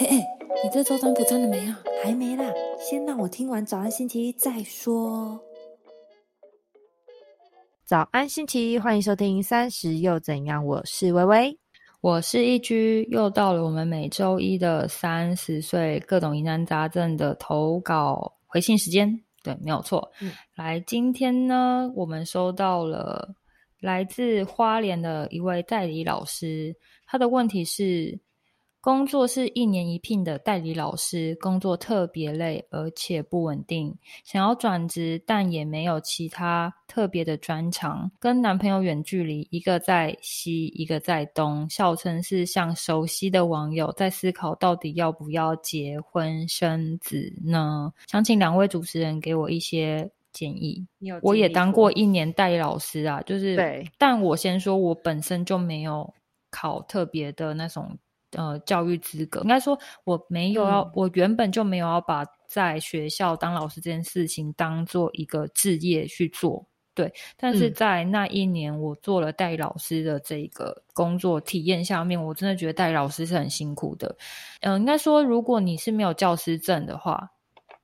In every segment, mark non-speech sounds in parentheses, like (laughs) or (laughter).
哎哎，你这周占卜占了没啊？还没啦，先让我听完早安星期一再说。早安星期一，欢迎收听三十又怎样？我是微微，我是一居，又到了我们每周一的三十岁各种疑难杂症的投稿回信时间。对，没有错。嗯，来，今天呢，我们收到了来自花莲的一位代理老师，他的问题是。工作是一年一聘的代理老师，工作特别累，而且不稳定。想要转职，但也没有其他特别的专长。跟男朋友远距离，一个在西，一个在东，笑称是像熟悉的网友，在思考到底要不要结婚生子呢？想请两位主持人给我一些建议。我也当过一年代理老师啊，就是，但我先说，我本身就没有考特别的那种。呃，教育资格应该说我没有要，我原本就没有要把在学校当老师这件事情当做一个职业去做，对。但是在那一年我做了代老师的这个工作体验下面，我真的觉得代老师是很辛苦的。嗯，应该说如果你是没有教师证的话，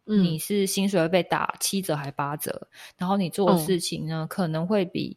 你是薪水会被打七折还八折，然后你做的事情呢可能会比。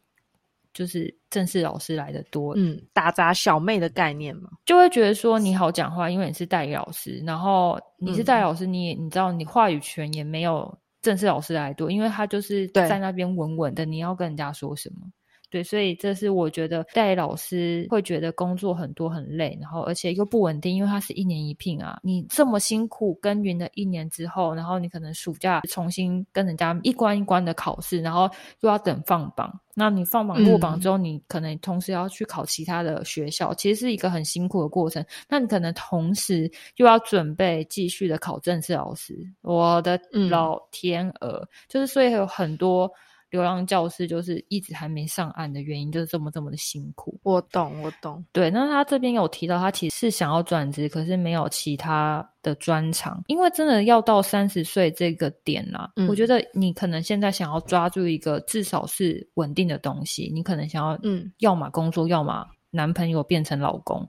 就是正式老师来的多，嗯，打杂小妹的概念嘛，就会觉得说你好讲话，因为你是代理老师，然后你是代理老师，你也你知道你话语权也没有正式老师来多，因为他就是在那边稳稳的，你要跟人家说什么。对，所以这是我觉得代理老师会觉得工作很多很累，然后而且又不稳定，因为他是一年一聘啊。你这么辛苦耕耘了一年之后，然后你可能暑假重新跟人家一关一关的考试，然后又要等放榜。那你放榜落榜之后，你可能同时要去考其他的学校，其实是一个很辛苦的过程。那你可能同时又要准备继续的考正式老师。我的老天鹅，就是所以有很多。流浪教师就是一直还没上岸的原因，就是这么这么的辛苦。我懂，我懂。对，那他这边有提到，他其实是想要转职，可是没有其他的专长，因为真的要到三十岁这个点啦。我觉得你可能现在想要抓住一个至少是稳定的东西，你可能想要，嗯，要么工作，要么男朋友变成老公。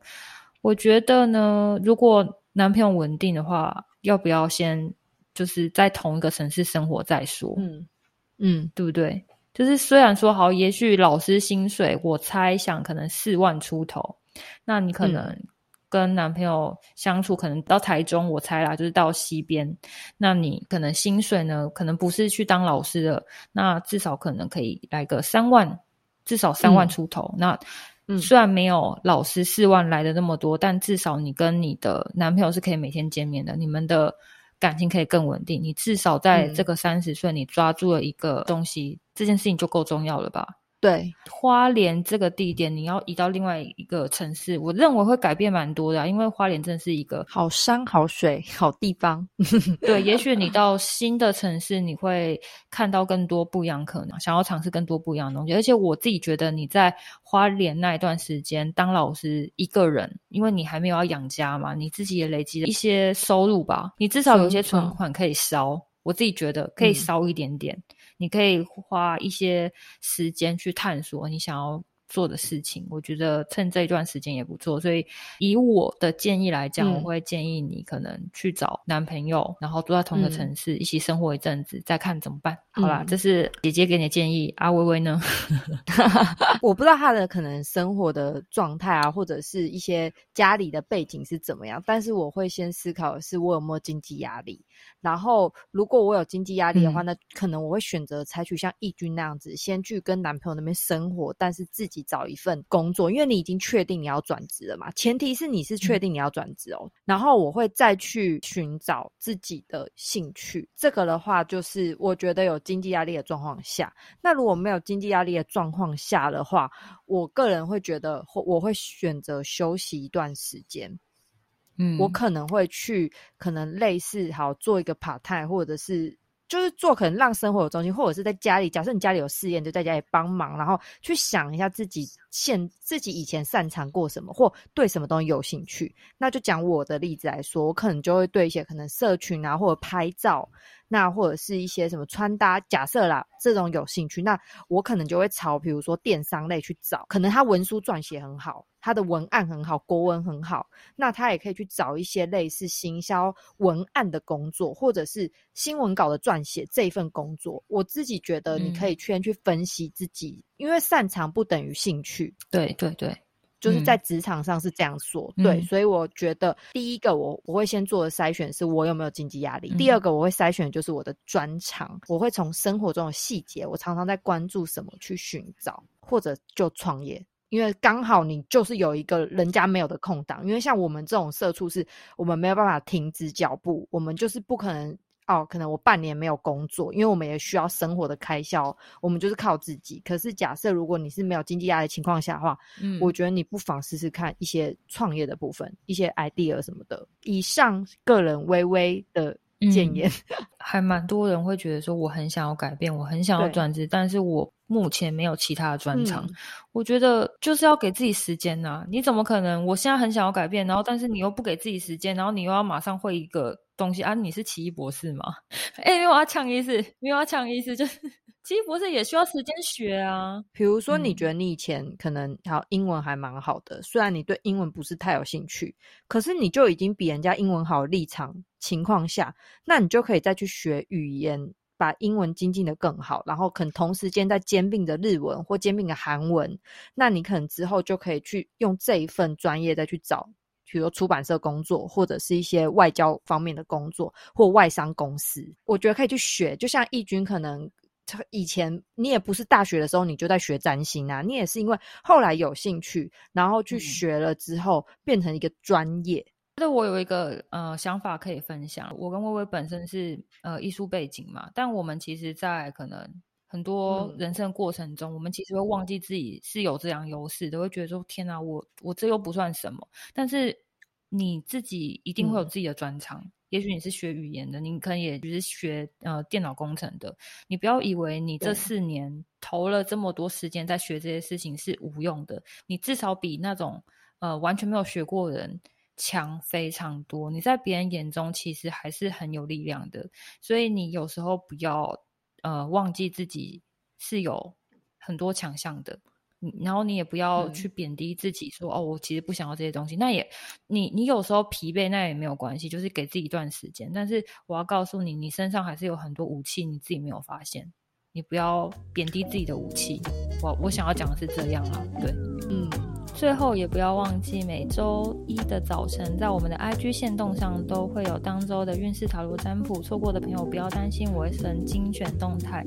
我觉得呢，如果男朋友稳定的话，要不要先就是在同一个城市生活再说？嗯。嗯，对不对？就是虽然说好，也许老师薪水，我猜想可能四万出头。那你可能跟男朋友相处，可能到台中，我猜啦，就是到西边。那你可能薪水呢，可能不是去当老师的，那至少可能可以来个三万，至少三万出头。那虽然没有老师四万来的那么多，但至少你跟你的男朋友是可以每天见面的，你们的。感情可以更稳定，你至少在这个三十岁，你抓住了一个东西，这件事情就够重要了吧？对，花莲这个地点，你要移到另外一个城市，我认为会改变蛮多的，因为花莲真的是一个好山好水 (laughs) 好地方。(laughs) 对，也许你到新的城市，你会看到更多不一样可能，想要尝试更多不一样的东西。而且我自己觉得，你在花莲那一段时间当老师一个人，因为你还没有要养家嘛，你自己也累积了一些收入吧，你至少有些存款可以烧。我自己觉得可以烧一点点，你可以花一些时间去探索你想要。做的事情，我觉得趁这一段时间也不错，所以以我的建议来讲，我会建议你可能去找男朋友，然后住在同一个城市，一起生活一阵子，再看怎么办。好啦，这是姐姐给你的建议。阿微微呢？(laughs) 我不知道她的可能生活的状态啊，或者是一些家里的背景是怎么样，但是我会先思考的是我有没有经济压力。然后如果我有经济压力的话，那可能我会选择采取像义军那样子，先去跟男朋友那边生活，但是自己。找一份工作，因为你已经确定你要转职了嘛。前提是你是确定你要转职哦。然后我会再去寻找自己的兴趣。这个的话，就是我觉得有经济压力的状况下，那如果没有经济压力的状况下的话，我个人会觉得，我会选择休息一段时间。嗯，我可能会去，可能类似好做一个 part time，或者是。就是做可能让生活有中心，或者是在家里。假设你家里有试验，就在家里帮忙，然后去想一下自己现自己以前擅长过什么，或对什么东西有兴趣。那就讲我的例子来说，我可能就会对一些可能社群啊，或者拍照那或者是一些什么穿搭，假设啦这种有兴趣，那我可能就会朝比如说电商类去找，可能他文书撰写很好，他的文案很好，国文很好，那他也可以去找一些类似行销文案的工作，或者是新闻稿的撰写这一份工作。我自己觉得你可以先去分析自己，因为擅长不等于兴趣。对对对。就是在职场上是这样说，对，所以我觉得第一个我我会先做的筛选是我有没有经济压力，第二个我会筛选就是我的专长，我会从生活中的细节，我常常在关注什么去寻找，或者就创业，因为刚好你就是有一个人家没有的空档，因为像我们这种社畜是，我们没有办法停止脚步，我们就是不可能。哦，可能我半年没有工作，因为我们也需要生活的开销，我们就是靠自己。可是假设如果你是没有经济压力情况下的话，嗯，我觉得你不妨试试看一些创业的部分，一些 idea 什么的。以上个人微微的建言，(laughs) 还蛮多人会觉得说，我很想要改变，我很想要转职，但是我目前没有其他的专长。我觉得就是要给自己时间呐，你怎么可能？我现在很想要改变，然后但是你又不给自己时间，然后你又要马上会一个。东西啊，你是奇异博士吗？(laughs) 哎，没有啊，抢意思，没有要，抢意思，就是 (laughs) 奇异博士也需要时间学啊。比如说，你觉得你以前可能好英文还蛮好的，虽然你对英文不是太有兴趣，可是你就已经比人家英文好的立场情况下，那你就可以再去学语言，把英文精进的更好，然后可能同时间在兼并的日文或兼并的韩文，那你可能之后就可以去用这一份专业再去找。比如出版社工作，或者是一些外交方面的工作，或外商公司，我觉得可以去学。就像义军，可能以前你也不是大学的时候你就在学占星啊，你也是因为后来有兴趣，然后去学了之后变成一个专业。那我有一个呃想法可以分享。我跟微微本身是呃艺术背景嘛，但我们其实，在可能很多人生过程中，我们其实会忘记自己是有这样优势，的会觉得说：天哪，我我这又不算什么。但是你自己一定会有自己的专长，也许你是学语言的，你可能也就是学呃电脑工程的。你不要以为你这四年投了这么多时间在学这些事情是无用的，你至少比那种呃完全没有学过的人强非常多。你在别人眼中其实还是很有力量的，所以你有时候不要呃忘记自己是有很多强项的。然后你也不要去贬低自己，说哦，我其实不想要这些东西。那也，你你有时候疲惫，那也没有关系，就是给自己一段时间。但是我要告诉你，你身上还是有很多武器，你自己没有发现。你不要贬低自己的武器。我我想要讲的是这样啊，对，嗯。最后也不要忘记，每周一的早晨，在我们的 IG 线动上都会有当周的运势塔罗占卜。错过的朋友不要担心，我会神精选动态，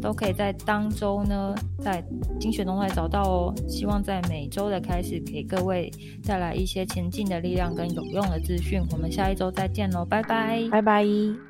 都可以在当周呢，在精选动态找到哦。希望在每周的开始，给各位带来一些前进的力量跟有用的资讯。我们下一周再见喽，拜拜，拜拜。